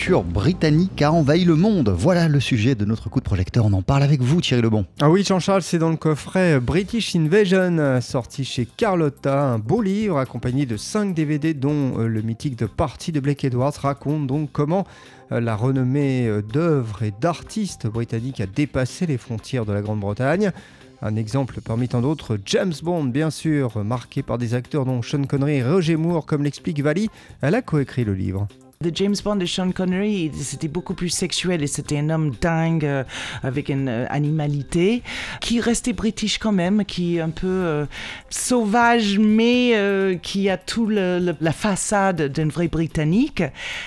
culture britannique a envahi le monde. Voilà le sujet de notre coup de projecteur. On en parle avec vous, Thierry Lebon. Ah oui, Jean-Charles, c'est dans le coffret British Invasion, sorti chez Carlotta, un beau livre accompagné de 5 DVD, dont euh, le mythique de Party de Blake Edwards raconte donc comment euh, la renommée euh, d'œuvres et d'artistes britanniques a dépassé les frontières de la Grande-Bretagne. Un exemple parmi tant d'autres, James Bond, bien sûr, marqué par des acteurs dont Sean Connery et Roger Moore, comme l'explique Vali, elle a coécrit le livre. The James Bond de Sean Connery, c'était beaucoup plus sexuel et c'était un homme dingue euh, avec une euh, animalité qui restait british quand même, qui est un peu euh, sauvage mais qui a tout le, la façade d'un vrai britannique.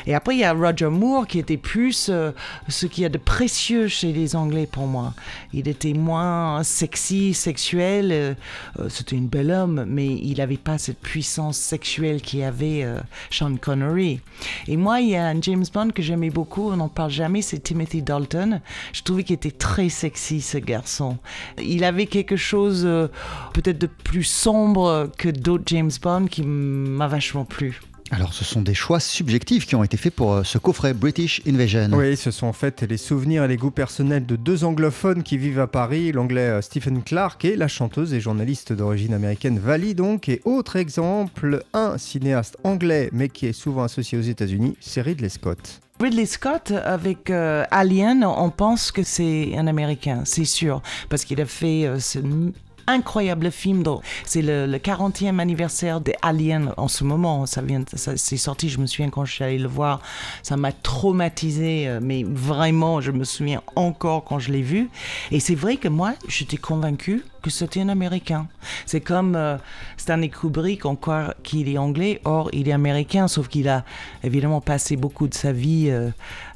Et après il y a Roger Moore qui était plus ce qu'il y a de précieux chez les Anglais pour moi. Il était moins sexy, sexuel. c'était un bel homme, mais il n'avait pas cette puissance sexuelle qu'avait Sean Connery. Moi, il y a un James Bond que j'aimais beaucoup, on n'en parle jamais, c'est Timothy Dalton. Je trouvais qu'il était très sexy, ce garçon. Il avait quelque chose euh, peut-être de plus sombre que d'autres James Bond qui m'a vachement plu. Alors, ce sont des choix subjectifs qui ont été faits pour euh, ce coffret British Invasion. Oui, ce sont en fait les souvenirs et les goûts personnels de deux anglophones qui vivent à Paris, l'anglais euh, Stephen Clark et la chanteuse et journaliste d'origine américaine Vali donc. Et autre exemple, un cinéaste anglais mais qui est souvent associé aux États-Unis, c'est Ridley Scott. Ridley Scott avec euh, Alien, on pense que c'est un Américain, c'est sûr, parce qu'il a fait ce incroyable film. C'est le, 40e anniversaire des Aliens en ce moment. Ça vient, c'est sorti. Je me souviens quand je suis allée le voir, ça m'a traumatisé. Euh, mais vraiment, je me souviens encore quand je l'ai vu. Et c'est vrai que moi, j'étais convaincue que c'était un Américain. C'est comme euh, Stanley Kubrick, encore qu'il est anglais, or il est américain, sauf qu'il a évidemment passé beaucoup de sa vie euh,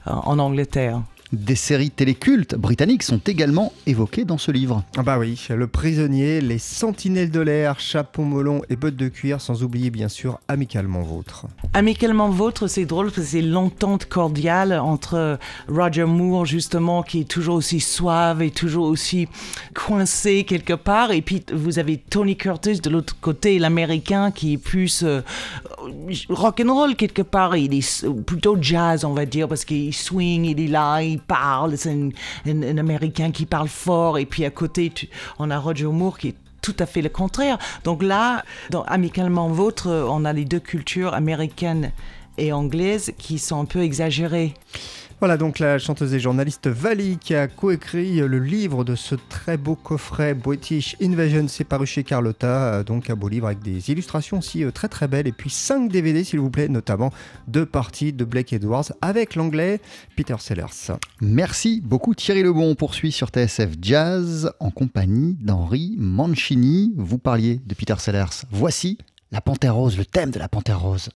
en Angleterre. Des séries télécultes britanniques sont également évoquées dans ce livre. Ah bah oui, Le Prisonnier, Les Sentinelles de l'air, Chapeau melon et Bottes de cuir, sans oublier bien sûr Amicalement Vôtre. Amicalement Vôtre, c'est drôle parce que c'est l'entente cordiale entre Roger Moore justement qui est toujours aussi suave et toujours aussi coincé quelque part et puis vous avez Tony Curtis de l'autre côté, l'américain qui est plus euh, rock and roll quelque part, il est plutôt jazz on va dire parce qu'il swing, il est là, parle, c'est un, Américain qui parle fort, et puis à côté, on a Roger Moore qui est tout à fait le contraire. Donc là, Amicalement Vôtre, on a les deux cultures américaines et anglaises qui sont un peu exagérées. Voilà donc la chanteuse et journaliste Vali qui a coécrit le livre de ce très beau coffret British Invasion. C'est paru chez Carlotta, euh, donc un beau livre avec des illustrations aussi euh, très très belles. Et puis 5 DVD s'il vous plaît, notamment deux parties de Blake Edwards avec l'anglais Peter Sellers. Merci beaucoup Thierry Lebon. On poursuit sur TSF Jazz en compagnie d'Henri Mancini. Vous parliez de Peter Sellers. Voici la Panthère Rose, le thème de la Panthère Rose.